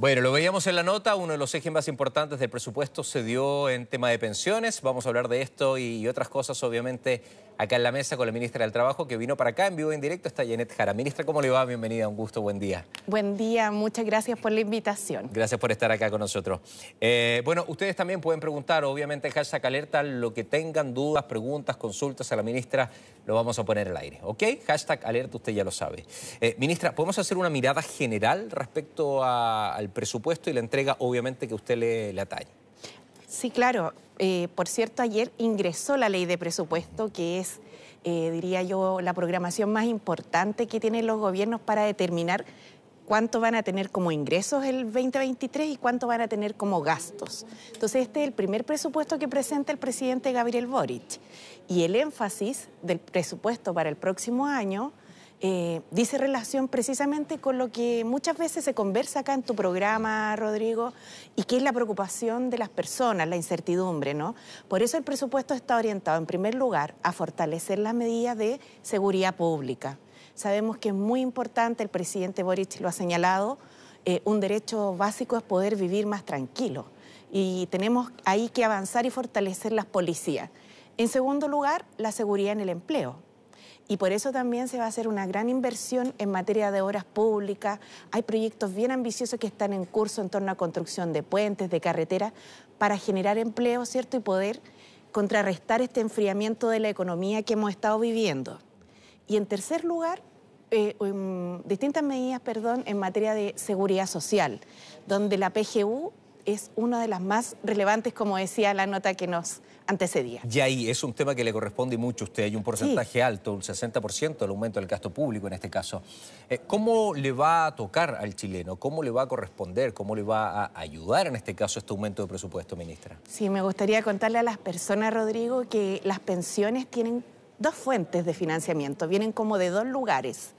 Bueno, lo veíamos en la nota, uno de los ejes más importantes del presupuesto se dio en tema de pensiones. Vamos a hablar de esto y otras cosas, obviamente, acá en la mesa con la ministra del Trabajo, que vino para acá en vivo en directo, está Janet Jara. Ministra, ¿cómo le va? Bienvenida, un gusto, buen día. Buen día, muchas gracias por la invitación. Gracias por estar acá con nosotros. Eh, bueno, ustedes también pueden preguntar, obviamente, hashtag alerta, lo que tengan dudas, preguntas, consultas a la ministra, lo vamos a poner al aire, ¿ok? Hashtag alerta, usted ya lo sabe. Eh, ministra, ¿podemos hacer una mirada general respecto al presupuesto y la entrega, obviamente, que usted le, le atañe? Sí, claro. Eh, por cierto, ayer ingresó la ley de presupuesto, que es, eh, diría yo, la programación más importante que tienen los gobiernos para determinar cuánto van a tener como ingresos el 2023 y cuánto van a tener como gastos. Entonces, este es el primer presupuesto que presenta el presidente Gabriel Boric. Y el énfasis del presupuesto para el próximo año eh, dice relación precisamente con lo que muchas veces se conversa acá en tu programa, Rodrigo, y que es la preocupación de las personas, la incertidumbre, ¿no? Por eso el presupuesto está orientado, en primer lugar, a fortalecer las medidas de seguridad pública. Sabemos que es muy importante, el presidente Boric lo ha señalado, eh, un derecho básico es poder vivir más tranquilo. Y tenemos ahí que avanzar y fortalecer las policías. En segundo lugar, la seguridad en el empleo y por eso también se va a hacer una gran inversión en materia de obras públicas. Hay proyectos bien ambiciosos que están en curso en torno a construcción de puentes, de carreteras, para generar empleo, ¿cierto? Y poder contrarrestar este enfriamiento de la economía que hemos estado viviendo. Y en tercer lugar, eh, distintas medidas, perdón, en materia de seguridad social, donde la PGU es una de las más relevantes, como decía la nota que nos antecedía. Y ahí es un tema que le corresponde mucho a usted. Hay un porcentaje alto, un 60% del aumento del gasto público en este caso. Eh, ¿Cómo le va a tocar al chileno? ¿Cómo le va a corresponder? ¿Cómo le va a ayudar en este caso este aumento de presupuesto, ministra? Sí, me gustaría contarle a las personas, Rodrigo, que las pensiones tienen dos fuentes de financiamiento, vienen como de dos lugares.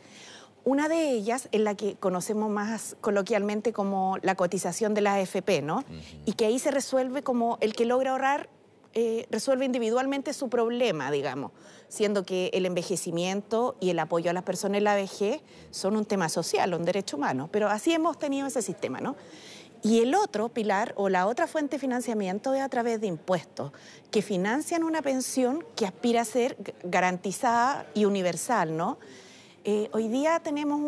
Una de ellas es la que conocemos más coloquialmente como la cotización de la AFP, ¿no? Y que ahí se resuelve como el que logra ahorrar eh, resuelve individualmente su problema, digamos, siendo que el envejecimiento y el apoyo a las personas en la vejez son un tema social, un derecho humano, pero así hemos tenido ese sistema, ¿no? Y el otro pilar o la otra fuente de financiamiento es a través de impuestos, que financian una pensión que aspira a ser garantizada y universal, ¿no? Eh, hoy día tenemos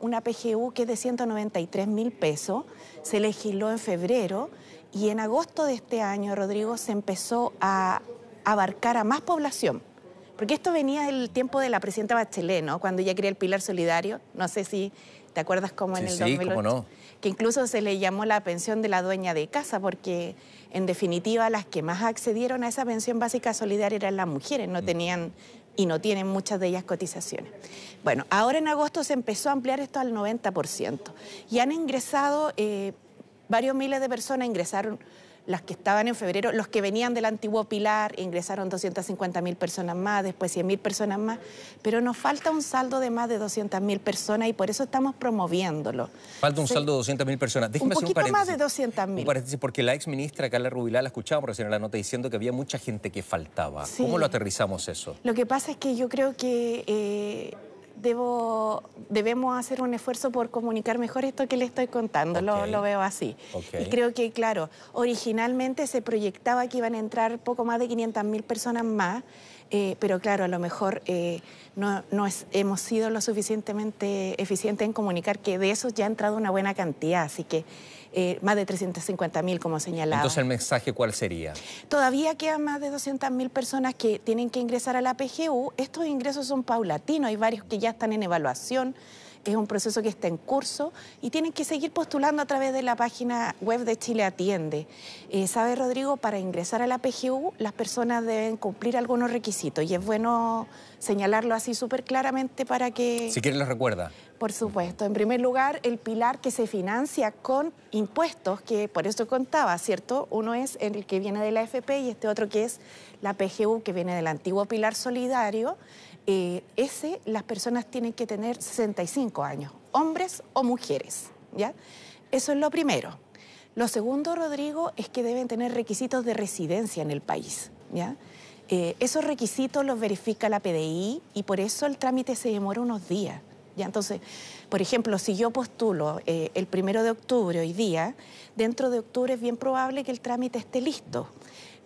una PGU que es de 193 mil pesos, se legisló en febrero y en agosto de este año, Rodrigo, se empezó a abarcar a más población. Porque esto venía del tiempo de la presidenta Bachelet, ¿no? Cuando ella quería el pilar solidario, no sé si te acuerdas cómo en el sí, 2008, no. que incluso se le llamó la pensión de la dueña de casa, porque en definitiva las que más accedieron a esa pensión básica solidaria eran las mujeres, no mm. tenían y no tienen muchas de ellas cotizaciones. Bueno, ahora en agosto se empezó a ampliar esto al 90% y han ingresado, eh, varios miles de personas ingresaron las que estaban en febrero, los que venían del antiguo Pilar, ingresaron 250 mil personas más, después 100 mil personas más, pero nos falta un saldo de más de 200 mil personas y por eso estamos promoviéndolo. Falta un saldo de 200 mil personas. un poquito más de 200 mil. porque la ex ministra Carla Rubilá la escuchábamos recién en la nota diciendo que había mucha gente que faltaba. ¿Cómo lo aterrizamos eso? Lo que pasa es que yo creo que... Eh, debo, debemos hacer un esfuerzo por comunicar mejor esto que le estoy contando, lo, veo así. Y creo que, claro, originalmente se proyectaba que iban a entrar poco más de 500.000 personas más, eh, pero claro, a lo mejor eh, no, hemos sido lo suficientemente eficientes en comunicar que de esos ya ha entrado una buena cantidad, así que eh, más de 350 mil, como señalaba. Entonces, ¿el mensaje cuál sería? Todavía quedan más de 200 mil personas que tienen que ingresar a la PGU. Estos ingresos son paulatinos, hay varios que ya están en evaluación es un proceso que está en curso y tienen que seguir postulando a través de la página web de Chile Atiende. Eh, ¿Sabe, Rodrigo? Para ingresar a la PGU, las personas deben cumplir algunos requisitos y es bueno señalarlo así súper claramente para que... Si quieren, los recuerda. Por supuesto. En primer lugar, el pilar que se financia con impuestos, que por eso contaba, ¿cierto? Uno es el que viene de la FP y este otro que es la PGU, que viene del antiguo pilar solidario. Eh, ese las personas tienen que tener 65 años, hombres o mujeres, ¿ya? Eso es lo primero. Lo segundo, Rodrigo, es que deben tener requisitos de residencia en el país, ¿ya? Eh, esos requisitos los verifica la PDI y por eso el trámite se demora unos días, Entonces, por ejemplo, si yo postulo eh, el primero de octubre hoy día, dentro de octubre es bien probable que el trámite esté listo.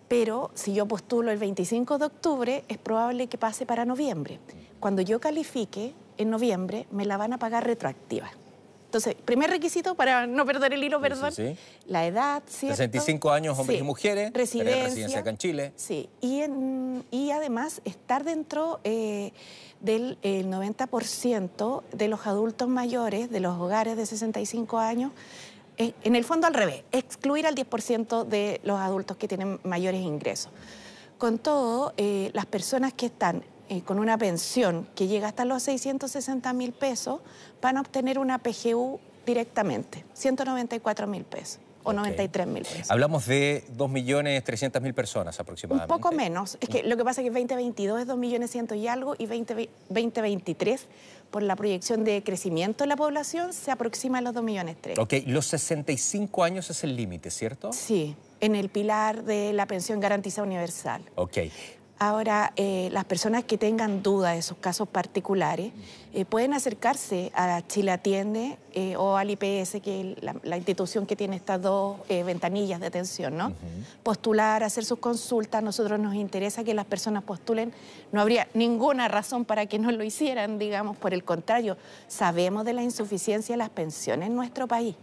Pero si yo postulo el 25 de octubre, es probable que pase para noviembre. Cuando yo califique en noviembre, me la van a pagar retroactiva. Entonces, primer requisito para no perder el hilo, perdón, la edad, ¿cierto? 65 años, hombres y mujeres, residencia, residencia acá en Chile. Sí, y, y además estar dentro eh, del 90% de los adultos mayores de los hogares de 65 años en el fondo al revés, excluir al 10% de los adultos que tienen mayores ingresos. Con todo, eh, las personas que están eh, con una pensión que llega hasta los 660 mil pesos van a obtener una PGU directamente, 194 mil pesos o 93 mil pesos. Hablamos de 2.300.000 personas aproximadamente. Un poco menos. Es que lo que pasa es que 2022 es 2 millones ciento y algo y 2023 por la proyección de crecimiento de la población se aproxima a los 2 millones 3. Ok, los 65 años es el límite, ¿cierto? Sí, en el pilar de la pensión garantizada universal. Ok. Ahora, eh, las personas que tengan dudas de sus casos particulares eh, pueden acercarse a Chile Atiende eh, o al IPS, que es la, institución que tiene estas dos ventanillas de atención, ¿no? Postular, hacer sus consultas. Nosotros nos interesa que las personas postulen. No habría ninguna razón para que no lo hicieran, digamos. Por el contrario, sabemos de la insuficiencia de las pensiones en nuestro país.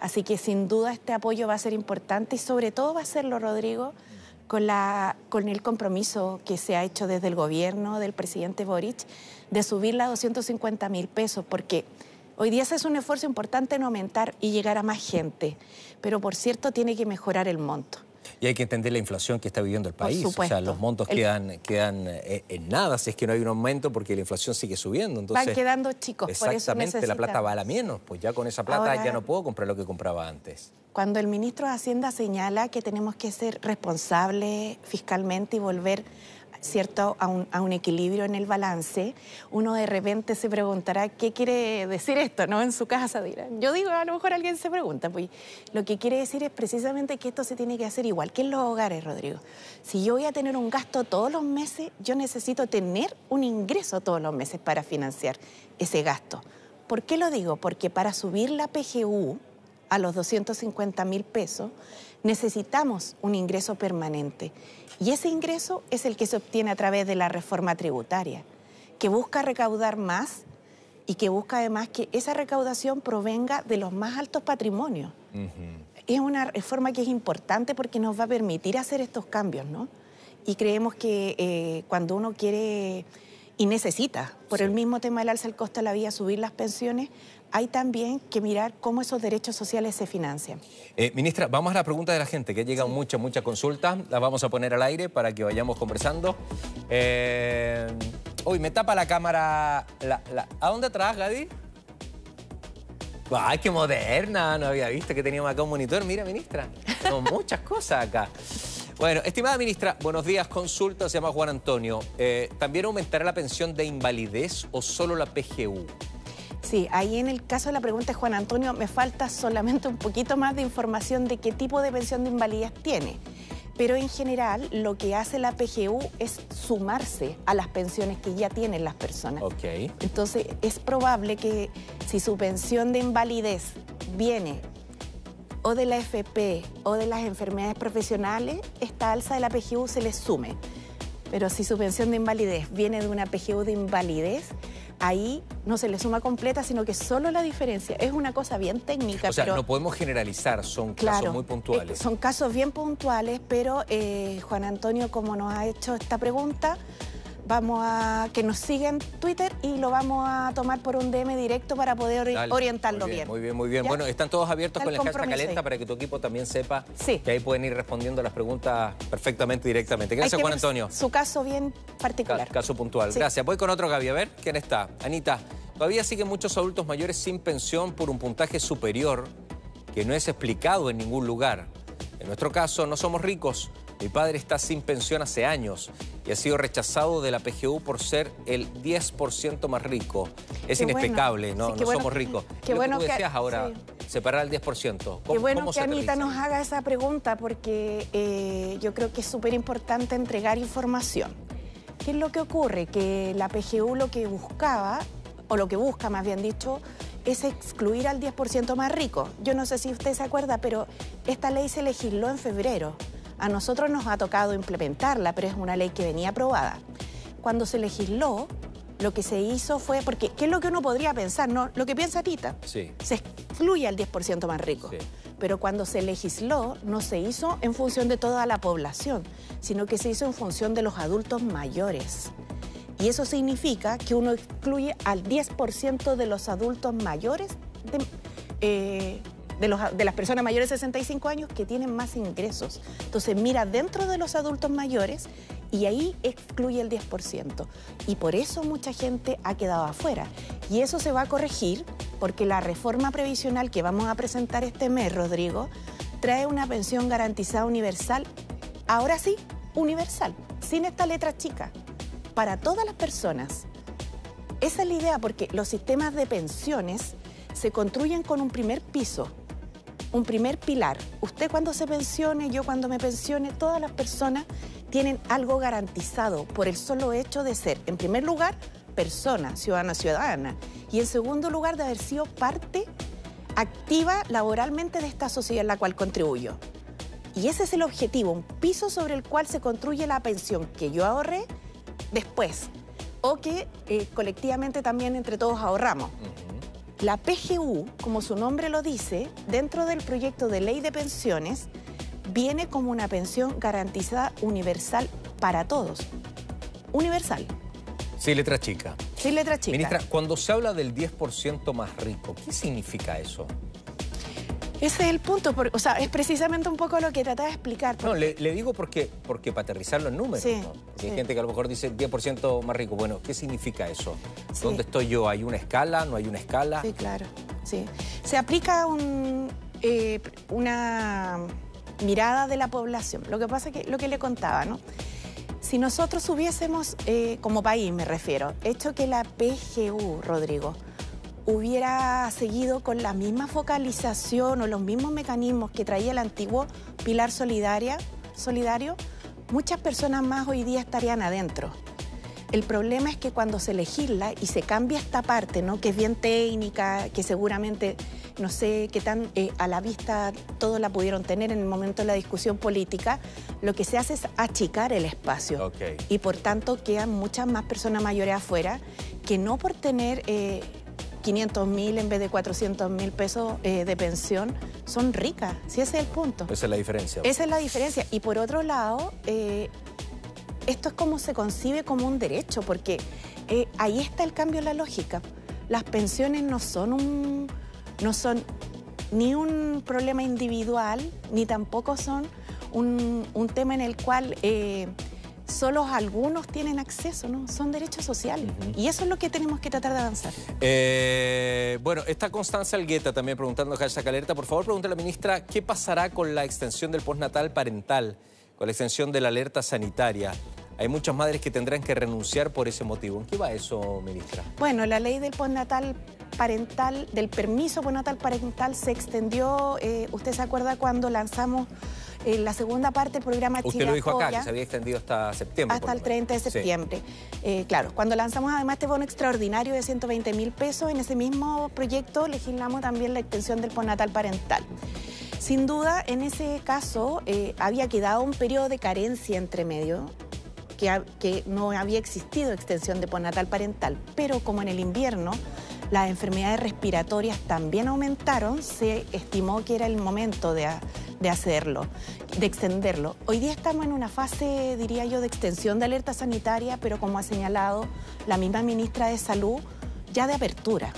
Así que sin duda este apoyo va a ser importante y sobre todo va a serlo, Rodrigo, con, la, con el compromiso que se ha hecho desde el gobierno del presidente Boric de subirla a 250 mil pesos, porque hoy día se es un esfuerzo importante en aumentar y llegar a más gente, pero por cierto tiene que mejorar el monto. Y hay que entender la inflación que está viviendo el país. O sea, los montos quedan, quedan eh, en nada si es que no hay un aumento porque la inflación sigue subiendo. Entonces, Van quedando chicos, Exactamente, por eso la plata vale menos. Pues ya con esa plata ya no puedo comprar lo que compraba antes. Cuando el ministro de Hacienda señala que tenemos que ser responsables fiscalmente y volver ¿cierto? A un, equilibrio en el balance, uno de repente se preguntará qué quiere decir esto, ¿no? En su casa dirán. Yo digo, a lo mejor alguien se pregunta, pues lo que quiere decir es precisamente que esto se tiene que hacer igual que en los hogares, Rodrigo. Si yo voy a tener un gasto todos los meses, yo necesito tener un ingreso todos los meses para financiar ese gasto. ¿Por qué lo digo? Porque para subir la PGU a los 250 mil pesos, necesitamos un ingreso permanente. Y ese ingreso es el que se obtiene a través de la reforma tributaria, que busca recaudar más y que busca además que esa recaudación provenga de los más altos patrimonios. Es una reforma que es importante porque nos va a permitir hacer estos cambios, ¿no? Y creemos que eh, cuando uno quiere y necesita, por el mismo tema del alza del costo de la vida, subir las pensiones, hay también que mirar cómo esos derechos sociales se financian. Eh, ministra, vamos a la pregunta de la gente, que llega mucha, mucha consulta. La vamos a poner al aire para que vayamos conversando. Eh... Uy, me tapa la cámara. ¿A dónde atrás, Gaby? ¡Ay, qué moderna! No había visto que teníamos acá un monitor. Mira, ministra, son muchas cosas acá. Bueno, estimada ministra, buenos días. Consulta, se llama Juan Antonio. Eh, ¿También aumentará la pensión de invalidez o solo la PGU? Sí, ahí en el caso de la pregunta de Juan Antonio me falta solamente un poquito más de información de qué tipo de pensión de invalidez tiene. Pero en general lo que hace la PGU es sumarse a las pensiones que ya tienen las personas. Ok. Entonces es probable que si su pensión de invalidez viene o de la FP o de las enfermedades profesionales, esta alza de la PGU se les sume. Pero si su pensión de invalidez viene de una PGU de invalidez, ahí no se le suma completa, sino que solo la diferencia. Es una cosa bien técnica. O sea, no podemos generalizar, son casos muy puntuales. son casos bien puntuales, pero eh, Juan Antonio, como nos ha hecho esta pregunta, vamos a que nos sigan Twitter y lo vamos a tomar por un DM directo para poder orientarlo bien, Muy bien, muy bien. Bueno, están todos abiertos con el hashtag calenta para que tu equipo también sepa que ahí pueden ir respondiendo las preguntas perfectamente directamente. Gracias, Juan Antonio. Su caso bien particular. caso puntual. Gracias. Voy con otro Gaby. A ver, ¿quién está? Anita, todavía siguen muchos adultos mayores sin pensión por un puntaje superior que no es explicado en ningún lugar. En nuestro caso, no somos ricos, mi padre está sin pensión hace años y ha sido rechazado de la PGU por ser el 10% más rico. Es inexplicable, ¿no? no somos ricos. Qué bueno que tú decías ahora, separar el 10%. Qué bueno que Anita nos haga esa pregunta porque eh, yo creo que es súper importante entregar información. ¿Qué es lo que ocurre? Que la PGU lo que buscaba o lo que busca más bien dicho, es excluir al 10% más rico. Yo no sé si usted se acuerda, pero esta ley se legisló en febrero. A nosotros nos ha tocado implementarla, pero es una ley que venía aprobada. Cuando se legisló, lo que se hizo fue, porque ¿qué es lo que uno podría pensar? No, lo que piensa Tita, Sí. se excluye al 10% más rico. Sí. Pero cuando se legisló, no se hizo en función de toda la población, sino que se hizo en función de los adultos mayores. Y eso significa que uno excluye al 10% de los adultos mayores, de, eh, de, las personas mayores de 65 años que tienen más ingresos. Entonces mira dentro de los adultos mayores y ahí excluye el 10%. Y por eso mucha gente ha quedado afuera. Y eso se va a corregir porque la reforma previsional que vamos a presentar este mes, Rodrigo, trae una pensión garantizada universal, ahora sí, universal, sin esta letra chica, para todas las personas. Esa es la idea, porque los sistemas de pensiones se construyen con un primer piso, un primer pilar. Usted cuando se pensione, yo cuando me pensione, todas las personas tienen algo garantizado por el solo hecho de ser, en primer lugar, persona, ciudadana, ciudadana, y en segundo lugar, de haber sido parte activa laboralmente de esta sociedad en la cual contribuyo. Y ese es el objetivo, un piso sobre el cual se construye la pensión que yo ahorré después o que eh, colectivamente también entre todos ahorramos. La PGU, como su nombre lo dice, dentro del proyecto de ley de pensiones, viene como una pensión garantizada universal para todos. Universal, Sí, letra chica. sin letra chica. Ministra, cuando se habla del 10% más rico, ¿qué significa eso? Ese es el punto, por- o sea, es precisamente un poco lo que trataba de explicar. No, le, le digo porque, porque para aterrizarlo en números. Sí, ¿no? Porque hay sí. gente que a lo mejor dice 10% más rico. Bueno, ¿qué significa eso? Sí. ¿Dónde estoy yo? ¿Hay una escala? ¿No hay una escala? Sí, claro. Sí. Se aplica un, eh, una mirada de la población. Lo que pasa es que lo que le contaba, ¿no? Si nosotros hubiésemos, eh, como país me refiero, hecho que la PGU, Rodrigo, hubiera seguido con la misma focalización o los mismos mecanismos que traía el antiguo pilar solidaria, solidario, muchas personas más hoy día estarían adentro. El problema es que cuando se legisla y se cambia esta parte, ¿no? que es bien técnica, que seguramente no sé qué tan eh, a la vista todos la pudieron tener en el momento de la discusión política, lo que se hace es achicar el espacio. Ok. Y por tanto quedan muchas más personas mayores afuera que no por tener eh, 500 mil en vez de 400 mil pesos eh, de pensión son ricas. Si ese es el punto. Esa es la diferencia. Esa es la diferencia. Y por otro lado, eh, esto es como se concibe como un derecho, porque eh, ahí está el cambio en la lógica. Las pensiones no son un, no son ni un problema individual, ni tampoco son un, un tema en el cual eh, solo algunos tienen acceso, ¿no? Son derechos sociales. Y eso es lo que tenemos que tratar de avanzar. Eh, bueno, está Constanza Algueta también preguntando hashtag alerta. Por favor, pregúntale a la ministra qué pasará con la extensión del postnatal parental, con la extensión de la alerta sanitaria. Hay muchas madres que tendrán que renunciar por ese motivo. ¿En qué va eso, ministra? Bueno, la ley del postnatal parental, del permiso postnatal parental se extendió, eh, ¿usted se acuerda cuando lanzamos eh, la segunda parte del programa Usted Chile lo dijo acá, que se había extendido hasta septiembre. Hasta el 30 de. Sí. septiembre. Eh, claro, cuando lanzamos además este bono extraordinario de 120 mil pesos, en ese mismo proyecto legislamos también la extensión del postnatal parental. Sin duda, en ese caso eh, había quedado un periodo de carencia entre medio, que, ha- que no había existido extensión de postnatal parental, pero como en el invierno las enfermedades respiratorias también aumentaron, se estimó que era el momento de, de hacerlo, de extenderlo. Hoy día estamos en una fase, diría yo, de extensión de alerta sanitaria, pero como ha señalado la misma ministra de Salud, ya de apertura.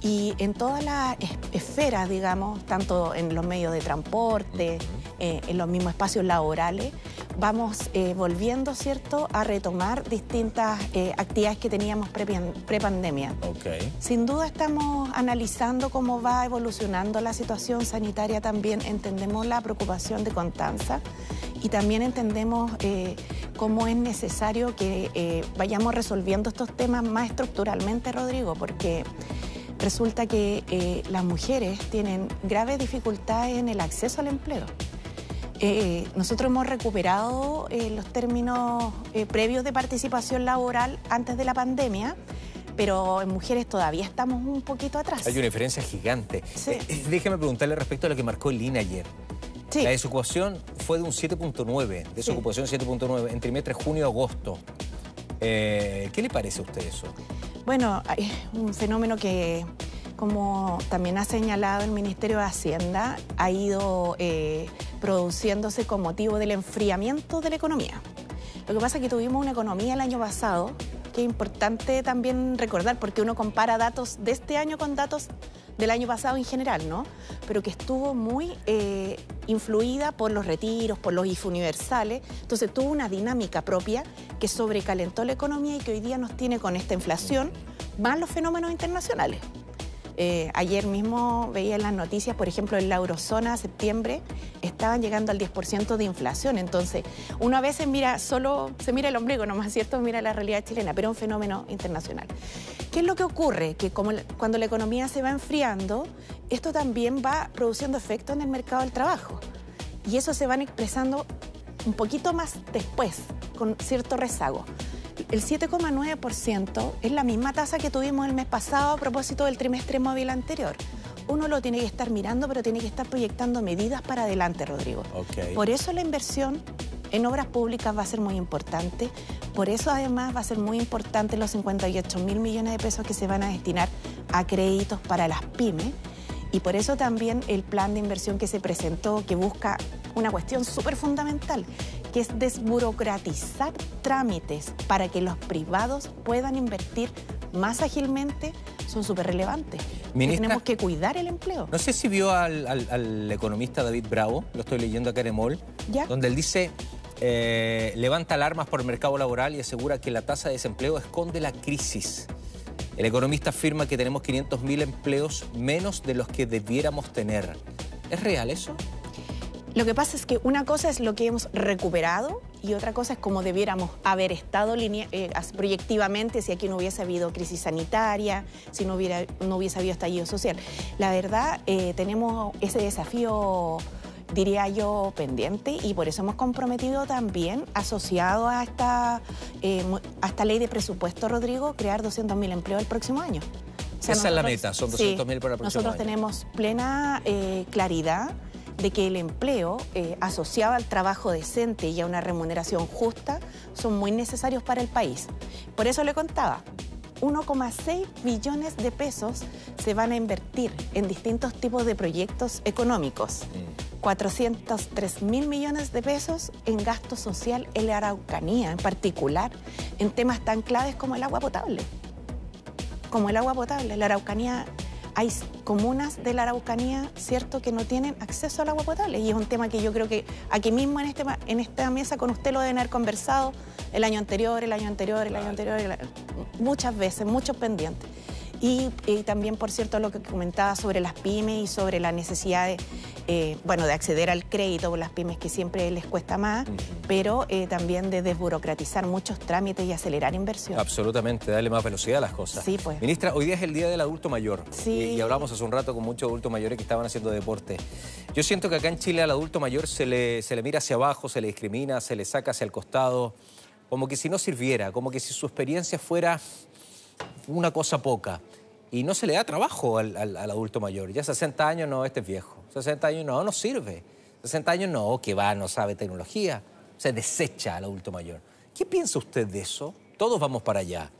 Y en todas las es- esferas, digamos, tanto en los medios de transporte, eh, en los mismos espacios laborales, vamos eh, volviendo, ¿cierto?, a retomar distintas eh, actividades que teníamos prepandemia. Ok. Sin duda estamos analizando cómo va evolucionando la situación sanitaria también, entendemos la preocupación de Constanza y también entendemos eh, cómo es necesario que eh, vayamos resolviendo estos temas más estructuralmente, Rodrigo, porque resulta que las mujeres tienen graves dificultades en el acceso al empleo. Eh, nosotros hemos recuperado eh, los términos eh, previos de participación laboral antes de la pandemia, pero en mujeres todavía estamos un poquito atrás. Hay una diferencia gigante. Eh, eh, déjeme preguntarle respecto a lo que marcó el INE ayer. La desocupación fue de un 7.9, desocupación 7.9 en trimestre junio-agosto. ¿Qué le parece a usted eso? Bueno, es un fenómeno que, como también ha señalado el Ministerio de Hacienda, ha ido produciéndose con motivo del enfriamiento de la economía. Lo que pasa es que tuvimos una economía el año pasado que es importante también recordar porque uno compara datos de este año con datos del año pasado en general, ¿no? Pero que estuvo muy eh, influida por los retiros, por los IF universales. Entonces tuvo una dinámica propia que sobrecalentó la economía y que hoy día nos tiene con esta inflación más los fenómenos internacionales. Eh, ayer mismo veía en las noticias, por ejemplo, en la eurozona, septiembre, estaban llegando al 10% de inflación. Entonces, uno a veces mira, solo se mira el ombligo, nomás cierto, mira la realidad chilena, pero es un fenómeno internacional. ¿Qué es lo que ocurre? Que cuando la economía se va enfriando, esto también va produciendo efecto en el mercado del trabajo. Y eso se van expresando un poquito más después, con cierto rezago el 7,9% es la misma tasa que tuvimos el mes pasado a propósito del trimestre móvil anterior. Uno lo tiene que estar mirando, pero tiene que estar proyectando medidas para adelante, Rodrigo. Por eso la inversión en obras públicas va a ser muy importante. Por eso además va a ser muy importante los 58 mil millones de pesos que se van a destinar a créditos para las pymes. Y por eso también el plan de inversión que se presentó, que busca una cuestión súper fundamental, que es desburocratizar trámites para que los privados puedan invertir más ágilmente, son súper relevantes. tenemos que cuidar el empleo. No sé si vio al, economista David Bravo, lo estoy leyendo acá en Emol, donde él dice, eh, levanta alarmas por el mercado laboral y asegura que la tasa de desempleo esconde la crisis. El economista afirma que tenemos 500.000 empleos menos de los que debiéramos tener. ¿Es real eso? Lo que pasa es que una cosa es lo que hemos recuperado y otra cosa es cómo debiéramos haber estado eh, proyectivamente si aquí no hubiese habido crisis sanitaria, si no, hubiera, no hubiese habido estallido social. La verdad, eh, tenemos ese desafío diría yo, pendiente y por eso hemos comprometido también, asociado a esta, eh, a esta ley de presupuesto, Rodrigo, crear 200.000 empleos el próximo año. Esa es la meta, son 200.000 para el próximo Nosotros tenemos plena claridad de que el empleo eh, asociado al trabajo decente y a una remuneración justa son muy necesarios para el país. Por eso le contaba, 1,6 billones de pesos se van a invertir en distintos tipos de proyectos económicos. 403 mil millones de pesos en gasto social en la Araucanía, en particular en temas tan claves como el agua potable. Como el agua potable. La Araucanía hay comunas de la Araucanía, ¿cierto?, que no tienen acceso al agua potable. Y es un tema que yo creo que aquí mismo en, este, esta mesa con usted lo deben haber conversado el año anterior, el año anterior, el año anterior, muchas veces, muchos pendientes. Y, también, por cierto, lo que comentaba sobre las pymes y sobre la necesidad de, eh, bueno, de acceder al crédito por las pymes que siempre les cuesta más, pero eh, también de desburocratizar muchos trámites y acelerar inversión. Absolutamente, darle más velocidad a las cosas. Sí, pues. Ministra, hoy día es el Día del Adulto Mayor. Sí. Y, hablamos hace un rato con muchos adultos mayores que estaban haciendo deporte. Yo siento que acá en Chile al adulto mayor se le, se le mira hacia abajo, se le discrimina, se le saca hacia el costado, como que si no sirviera, como que si su experiencia fuera una cosa poca y no se le da trabajo al, adulto mayor. Ya 60 años no, este es viejo. 60 años no, no sirve. 60 años no, que va, no sabe tecnología. Se desecha al adulto mayor. ¿Qué piensa usted de eso? Todos vamos para allá.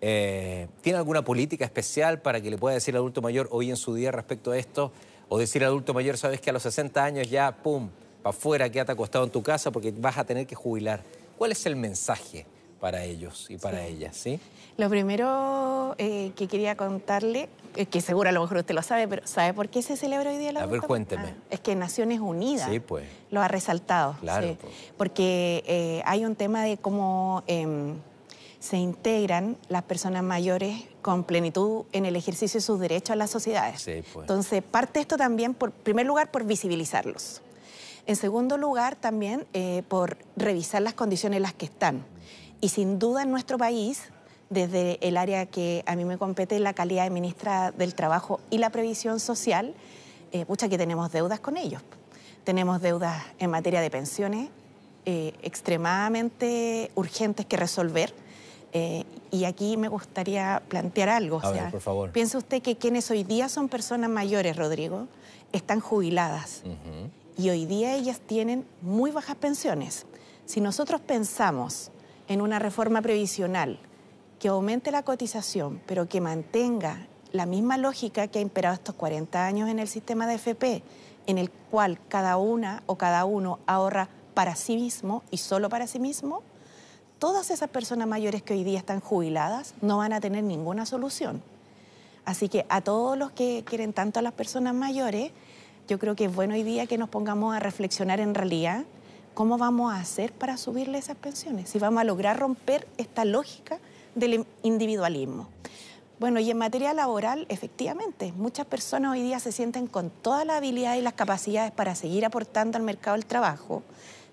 Eh, ¿Tiene alguna política especial para que le pueda decir al adulto mayor hoy en su día respecto a esto? O decir al adulto mayor, sabes que a los 60 años ya, pum, para afuera, quédate acostado en tu casa porque vas a tener que jubilar. ¿Cuál es el mensaje para ellos y para ellas? ¿sí? Lo primero eh, que quería contarle, es que seguro a lo mejor usted lo sabe, pero ¿sabe por qué se celebra hoy día la A ver, cuénteme. Ah, es que Naciones Unidas pues. lo ha resaltado. Claro. Pues. Porque eh, hay un tema de cómo em, se integran las personas mayores con plenitud en el ejercicio de sus derechos a las sociedades. Sí, pues. Entonces, parte esto también, por primer lugar, por visibilizarlos. En segundo lugar, también eh, por revisar las condiciones en las que están. Y sin duda en nuestro país desde el área que a mí me compete, la calidad de ministra del Trabajo y la Previsión Social, eh, pucha que tenemos deudas con ellos. Tenemos deudas en materia de pensiones eh, extremadamente urgentes que resolver. Eh, y aquí me gustaría plantear algo. A ver, por favor. Piensa usted que quienes hoy día son personas mayores, Rodrigo, están jubiladas. Y hoy día ellas tienen muy bajas pensiones. Si nosotros pensamos en una reforma previsional que aumente la cotización, pero que mantenga la misma lógica que ha imperado estos 40 años en el sistema de FP, en el cual cada una o cada uno ahorra para sí mismo y solo para sí mismo, todas esas personas mayores que hoy día están jubiladas no van a tener ninguna solución. Así que a todos los que quieren tanto a las personas mayores, yo creo que es bueno hoy día que nos pongamos a reflexionar en realidad cómo vamos a hacer para subirle esas pensiones, si vamos a lograr romper esta lógica del individualismo. Bueno, y en materia laboral, efectivamente, muchas personas hoy día se sienten con toda la habilidad y las capacidades para seguir aportando al mercado del trabajo.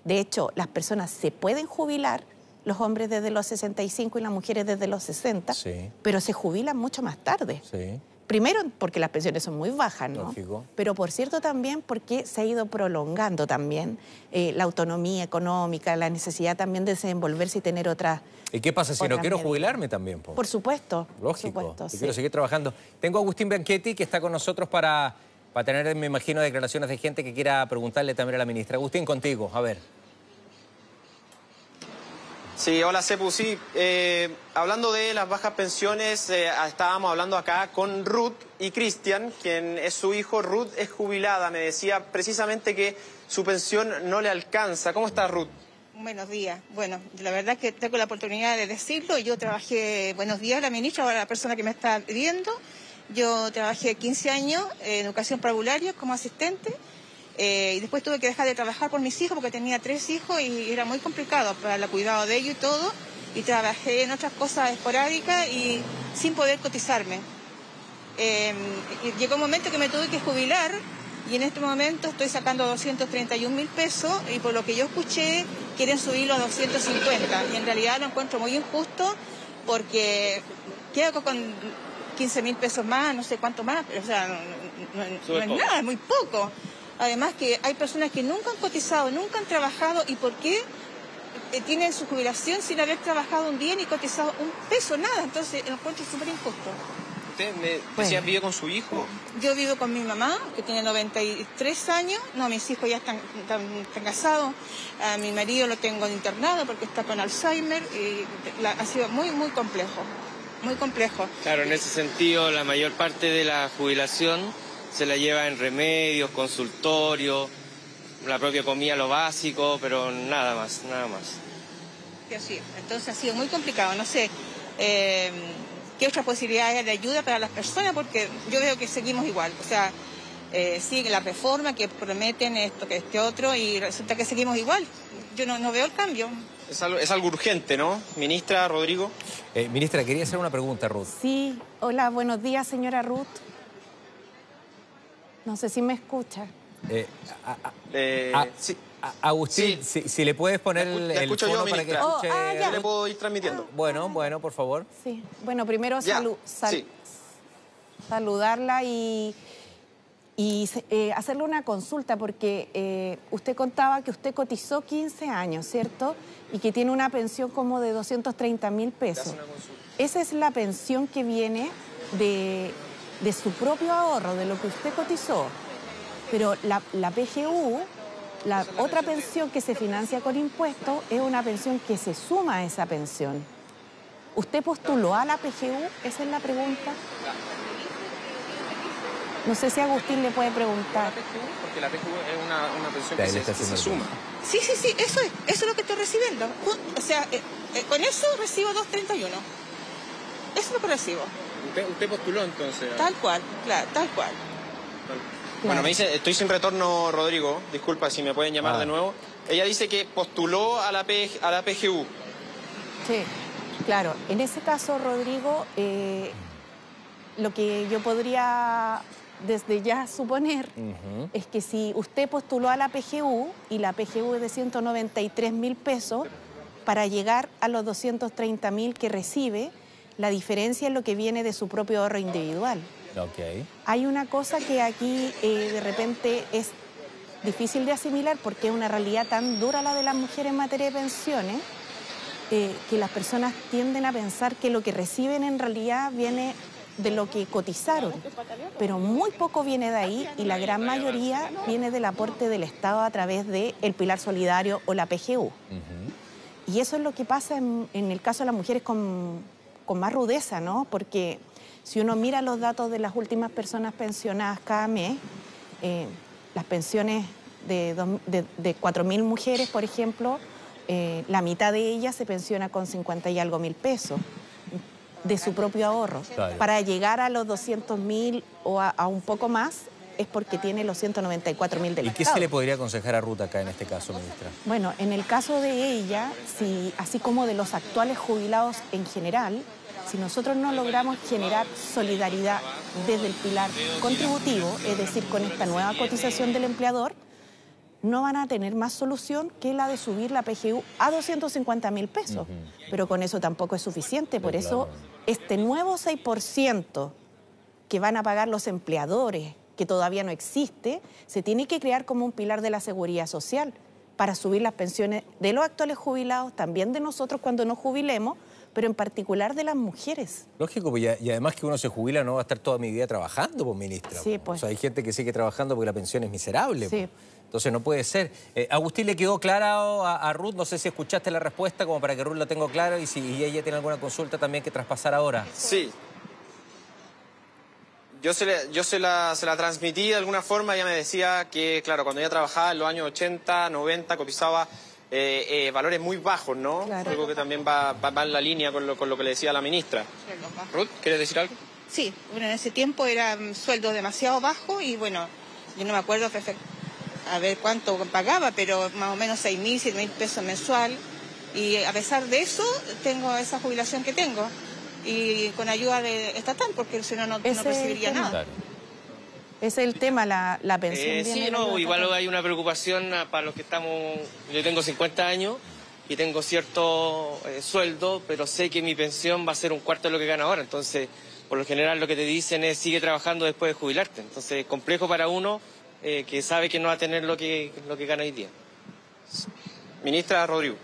De hecho, las personas se pueden jubilar, los hombres desde los 65 y las mujeres desde los 60, pero se jubilan mucho más tarde. Sí. Primero porque las pensiones son muy bajas, ¿no? Lógico. Pero por cierto también porque se ha ido prolongando también eh, la autonomía económica, la necesidad también de desenvolverse y tener otras... ¿Y qué pasa si no quiero jubilarme también? Por supuesto. Lógico. quiero seguir trabajando. Tengo a Agustín Bianchetti que está con nosotros para, para tener, me imagino, declaraciones de gente que quiera preguntarle también a la ministra. Agustín, contigo, a ver. Sí, hola Cepu, sí. Eh, hablando de las bajas pensiones, eh, estábamos hablando acá con Ruth y Cristian, quien es su hijo. Ruth es jubilada, me decía precisamente que su pensión no le alcanza. ¿Cómo está Ruth? Buenos días. Bueno, la verdad es que tengo la oportunidad de decirlo. Yo trabajé, buenos días, la ministra, ahora la persona que me está viendo. Yo trabajé 15 años en educación parvularia como asistente eh, y después tuve que dejar de trabajar por mis hijos porque tenía tres hijos y era muy complicado para el cuidado de ellos y todo. Y trabajé en otras cosas esporádicas y sin poder cotizarme. Eh, llegó un momento que me tuve que jubilar y en este momento estoy sacando 231 mil pesos y por lo que yo escuché quieren subirlo a 250 y en realidad lo encuentro muy injusto porque quedo con 15 mil pesos más, no sé cuánto más, pero o sea, no, no es nada, es muy poco. Además que hay personas que nunca han cotizado, nunca han trabajado y por qué eh, tienen su jubilación sin haber trabajado un día ni cotizado un peso, nada. Entonces lo encuentro súper injusto. ¿Usted me decía vive con su hijo? Yo vivo con mi mamá, que tiene 93 años. No, mis hijos ya están, casados. A mi marido lo tengo internado porque está con Alzheimer. Y ha sido muy, muy complejo. Muy complejo. Claro, en ese sentido, la mayor parte de la jubilación se la lleva en remedios, consultorio, la propia comida, lo básico, pero nada más, nada más. Sí, entonces ha sido muy complicado, no sé. Eh, ¿Qué otras posibilidades de ayuda para las personas? Porque yo veo que seguimos igual. O sea, eh, sigue la reforma que prometen esto, que este otro, y resulta que seguimos igual. Yo no, veo el cambio. Es algo, es algo, urgente, ¿no? Ministra Rodrigo. Eh, ministra, quería hacer una pregunta, Ruth. Sí, hola, buenos días, señora Ruth. No sé si me escucha. Eh, eh, sí. Agustín, Si, le puedes poner el, el fono para que escuche... Oh, ah, le puedo ir transmitiendo. Bueno, bueno, por favor. Sí. Bueno, primero saludarla y, y eh, hacerle una consulta, porque usted contaba que usted cotizó 15 años, ¿cierto? Y que tiene una pensión como de 230 mil pesos. Esa es la pensión que viene de de su propio ahorro, de lo que usted cotizó. Pero la, PGU, la otra pensión que se financia con impuestos, es una pensión que se suma a esa pensión. ¿Usted postuló a la PGU? Esa es la pregunta. No sé si Agustín le puede preguntar. Porque la PGU es una, pensión que se, suma. Sí, sí, sí, eso es, eso es lo que estoy recibiendo. O sea, eh, eh, con eso recibo 2.31. Eso es lo que recibo. Usted, postuló entonces. Tal cual, claro, tal cual. Bueno, me dice, estoy sin retorno, Rodrigo. Disculpa si me pueden llamar ah. de nuevo. Ella dice que postuló a la, a la PGU. Sí, claro. En ese caso, Rodrigo, eh, lo que yo podría desde ya suponer es que si usted postuló a la PGU y la PGU es de 193 mil pesos, para llegar a los 230 mil que recibe, la diferencia es lo que viene de su propio ahorro individual. Okay. Hay una cosa que aquí eh, de repente es difícil de asimilar porque es una realidad tan dura la de las mujeres en materia de pensiones, eh, que las personas tienden a pensar que lo que reciben en realidad viene de lo que cotizaron, pero muy poco viene de ahí y la gran mayoría viene del aporte del Estado a través del el Pilar Solidario o la PGU. Y eso es lo que pasa en, el caso de las mujeres con, más rudeza, ¿no? Porque si uno mira los datos de las últimas personas pensionadas cada mes, eh, las pensiones de, de, 4.000 mujeres, por ejemplo, eh, la mitad de ellas se pensiona con 50 y algo mil pesos de su propio ahorro. Para llegar a los 200.000 o a, un poco más, es porque tiene los 194 mil del ¿Y qué se le podría aconsejar a Ruta acá en este caso, ministra? Bueno, en el caso de ella, si, así como de los actuales jubilados en general, si nosotros no logramos generar solidaridad desde el pilar contributivo, es decir, con esta nueva cotización del empleador, no van a tener más solución que la de subir la PGU a 250 mil pesos. Pero con eso tampoco es suficiente. Por eso, este nuevo 6% que van a pagar los empleadores que todavía no existe, se tiene que crear como un pilar de la seguridad social para subir las pensiones de los actuales jubilados, también de nosotros cuando nos jubilemos, pero en particular de las mujeres. Lógico, pues, y además que uno se jubila no va a estar toda mi vida trabajando, pues, ministra. Sí, pues. O sea, hay gente que sigue trabajando porque la pensión es miserable. Sí. Entonces no puede ser. Eh, Agustín le quedó claro a, Ruth, no sé si escuchaste la respuesta como para que Ruth lo tenga claro y si ella tiene alguna consulta también que traspasar ahora. Sí, yo se, yo se la, se la transmití de alguna forma, ella me decía que, claro, cuando ella trabajaba en los años 80, 90, cotizaba eh, eh, valores muy bajos, ¿no? Algo que también va, va, en la línea con lo, con lo, que le decía la ministra. Ruth, ¿quieres decir algo? Sí, bueno, en ese tiempo eran sueldos demasiado bajos y bueno, yo no me acuerdo a ver cuánto pagaba, pero más o menos 6 mil, 7 mil pesos mensual. Y a pesar de eso, tengo esa jubilación que tengo y con ayuda de estatal, porque si no, no, recibiría nada. Ese es el tema, la, la pensión. Eh, sí, no, igual hay una preocupación ah, para los que estamos. Yo tengo 50 años y tengo cierto eh, sueldo, pero sé que mi pensión va a ser un cuarto de lo que gano ahora. Entonces, por lo general, lo que te dicen es sigue trabajando después de jubilarte. Entonces, es complejo para uno eh, que sabe que no va a tener lo que, lo que gana hoy día. Ministra Rodrigo.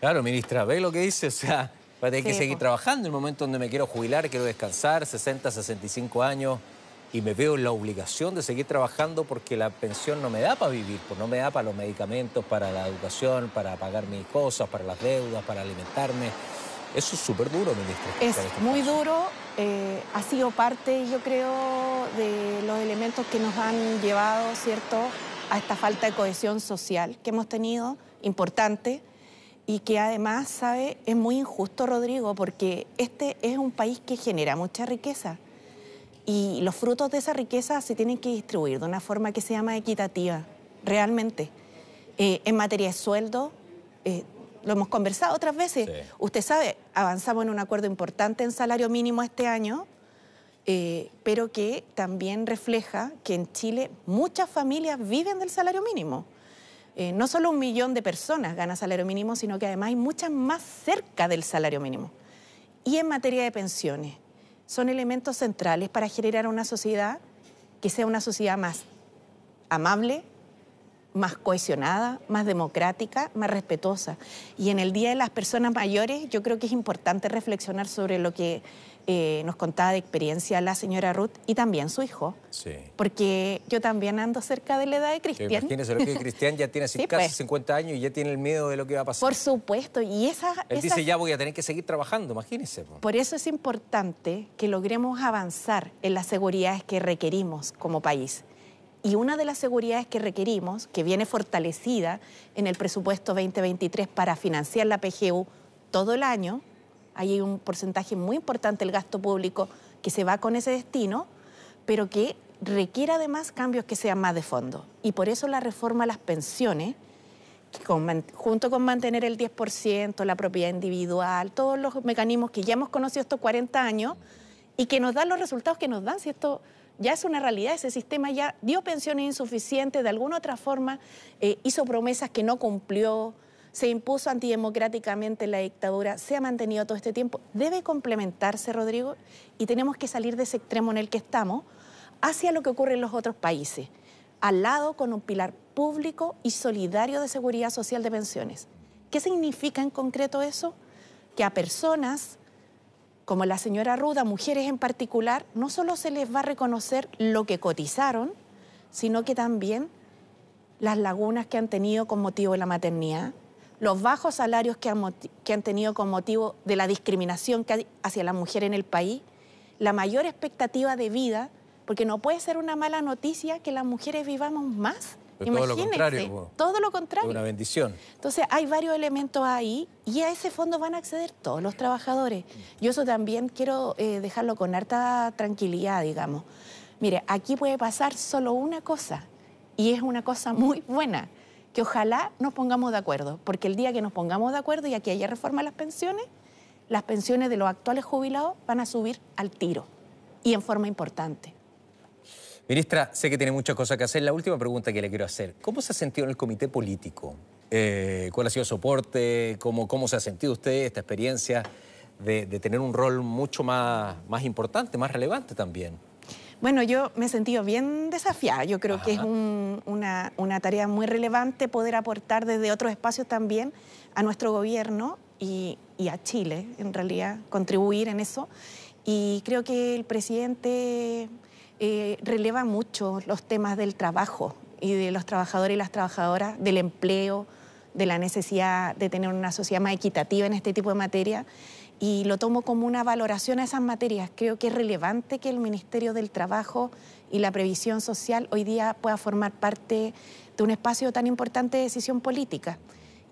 Claro, ministra, ¿ve lo que dice? O sea, Va a tener que seguir trabajando en el momento donde me quiero jubilar, quiero descansar, 60, 65 años, y me veo en la obligación de seguir trabajando porque la pensión no me da para vivir, pues no me da para los medicamentos, para la educación, para pagar mis cosas, para las deudas, para alimentarme. Eso es súper duro, ministro. Es muy duro, eh, ha sido parte, yo creo, de los elementos que nos han llevado, ¿cierto?, a esta falta de cohesión social que hemos tenido, importante y que además, ¿sabe? Es muy injusto, Rodrigo, porque este es un país que genera mucha riqueza y los frutos de esa riqueza se tienen que distribuir de una forma que sea más equitativa, realmente. Eh, en materia de sueldo, eh, lo hemos conversado otras veces. Usted sabe, avanzamos en un acuerdo importante en salario mínimo este año, eh, pero que también refleja que en Chile muchas familias viven del salario mínimo. Eh, no solo un millón de personas gana salario mínimo, sino que además hay muchas más cerca del salario mínimo. Y en materia de pensiones, son elementos centrales para generar una sociedad que sea una sociedad más amable, más cohesionada, más democrática, más respetuosa. Y en el Día de las Personas Mayores yo creo que es importante reflexionar sobre lo que eh, nos contaba de experiencia la señora Ruth y también su hijo. Sí. Porque yo también ando cerca de la edad de Cristian. Imagínese lo que Cristian ya tiene casi 50 pues. años y ya tiene el miedo de lo que va a pasar. Por supuesto. Y esa, Él dice, ya voy a tener que seguir trabajando, imagínese. Por eso es importante que logremos avanzar en las seguridades que requerimos como país. Y una de las seguridades que requerimos, que viene fortalecida en el presupuesto 2023 para financiar la PGU todo el año, hay un porcentaje muy importante del gasto público que se va con ese destino, pero que requiere además cambios que sean más de fondo. Y por eso la reforma a las pensiones, junto con mantener el 10%, la propiedad individual, todos los mecanismos que ya hemos conocido estos 40 años y que nos dan los resultados que nos dan, si esto ya es una realidad, ese sistema ya dio pensiones insuficientes, de alguna otra forma eh, hizo promesas que no cumplió, se impuso antidemocráticamente la dictadura, se ha mantenido todo este tiempo, debe complementarse, Rodrigo, y tenemos que salir de ese extremo en el que estamos hacia lo que ocurre en los otros países, al lado con un pilar público y solidario de seguridad social de pensiones. ¿Qué significa en concreto eso? Que a personas como la señora Ruda, mujeres en particular, no solo se les va a reconocer lo que cotizaron, sino que también las lagunas que han tenido con motivo de la maternidad, los bajos salarios que han, que han tenido con motivo de la discriminación que hay hacia la mujer en el país, la mayor expectativa de vida, porque no puede ser una mala noticia que las mujeres vivamos más. todo lo contrario. Todo lo contrario. Una bendición. Entonces, hay varios elementos ahí y a ese fondo van a acceder todos los trabajadores. Yo eso también quiero eh, dejarlo con harta tranquilidad, digamos. Mire, aquí puede pasar solo una cosa y es una cosa muy buena, que ojalá nos pongamos de acuerdo, porque el día que nos pongamos de acuerdo y aquí haya reforma a las pensiones, las pensiones de los actuales jubilados van a subir al tiro y en forma importante. Ministra, sé que tiene muchas cosas que hacer. La última pregunta que le quiero hacer, ¿cómo se ha sentido en el comité político? Eh, ¿Cuál ha sido el soporte? ¿Cómo, ¿Cómo se ha sentido usted esta experiencia de, tener un rol mucho más, más importante, más relevante también? Bueno, yo me he sentido bien desafiada. Yo creo que es una, tarea muy relevante poder aportar desde otros espacios también a nuestro gobierno y, a Chile, en realidad, contribuir en eso. Y creo que el presidente eh, releva mucho los temas del trabajo y de los trabajadores y las trabajadoras, del empleo, de la necesidad de tener una sociedad más equitativa en este tipo de materia y lo tomo como una valoración a esas materias. Creo que es relevante que el Ministerio del Trabajo y la Previsión Social hoy día pueda formar parte de un espacio tan importante de decisión política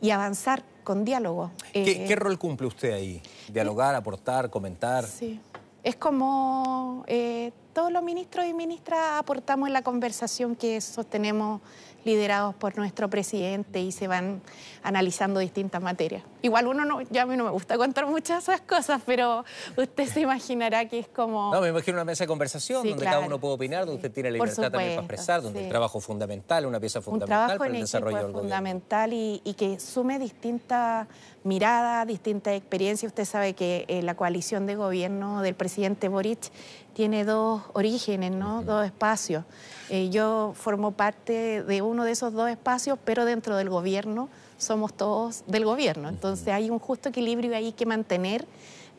y avanzar con diálogo. ¿Qué, eh, rol cumple usted ahí? ¿Dialogar, aportar, comentar? Sí. Es como eh, todos los ministros y ministras aportamos en la conversación que sostenemos liderados por nuestro presidente y se van analizando distintas materias. Igual uno no, ya a mí no me gusta contar muchas esas cosas, pero usted se imaginará que es como... No, me imagino una mesa de conversación donde cada uno puede opinar, donde usted tiene la libertad también para expresar, donde el trabajo fundamental, una pieza fundamental para el desarrollo del fundamental y, y, que sume distintas miradas, distintas experiencias. Usted sabe que eh, la coalición de gobierno del presidente Boric tiene dos orígenes, ¿no? dos espacios. Eh, yo formo parte de uno de esos dos espacios, pero dentro del gobierno somos todos del gobierno. Entonces hay un justo equilibrio ahí que mantener,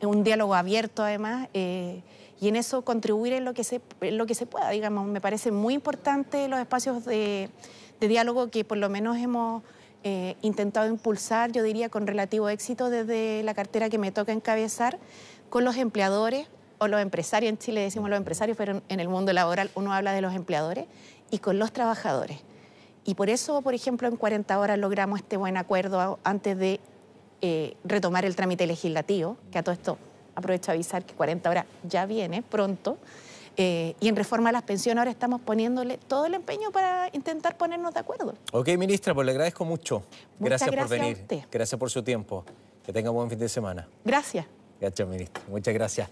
un diálogo abierto además, eh, y en eso contribuir en lo, que se, lo que se pueda, digamos. Me parece muy importante los espacios de, diálogo que por lo menos hemos eh, intentado impulsar, yo diría con relativo éxito desde la cartera que me toca encabezar, con los empleadores, o los empresarios, en Chile decimos los empresarios, pero en el mundo laboral uno habla de los empleadores, y con los trabajadores. Y por eso, por ejemplo, en 40 horas logramos este buen acuerdo antes de eh, retomar el trámite legislativo, que a todo esto aprovecho a avisar que 40 horas ya viene pronto. Eh, y en reforma a las pensiones ahora estamos poniéndole todo el empeño para intentar ponernos de acuerdo. Ok, ministra, pues le agradezco mucho. gracias, por venir. Gracias por su tiempo. Que tenga un buen fin de semana. Gracias. Gracias, ministra. Muchas gracias.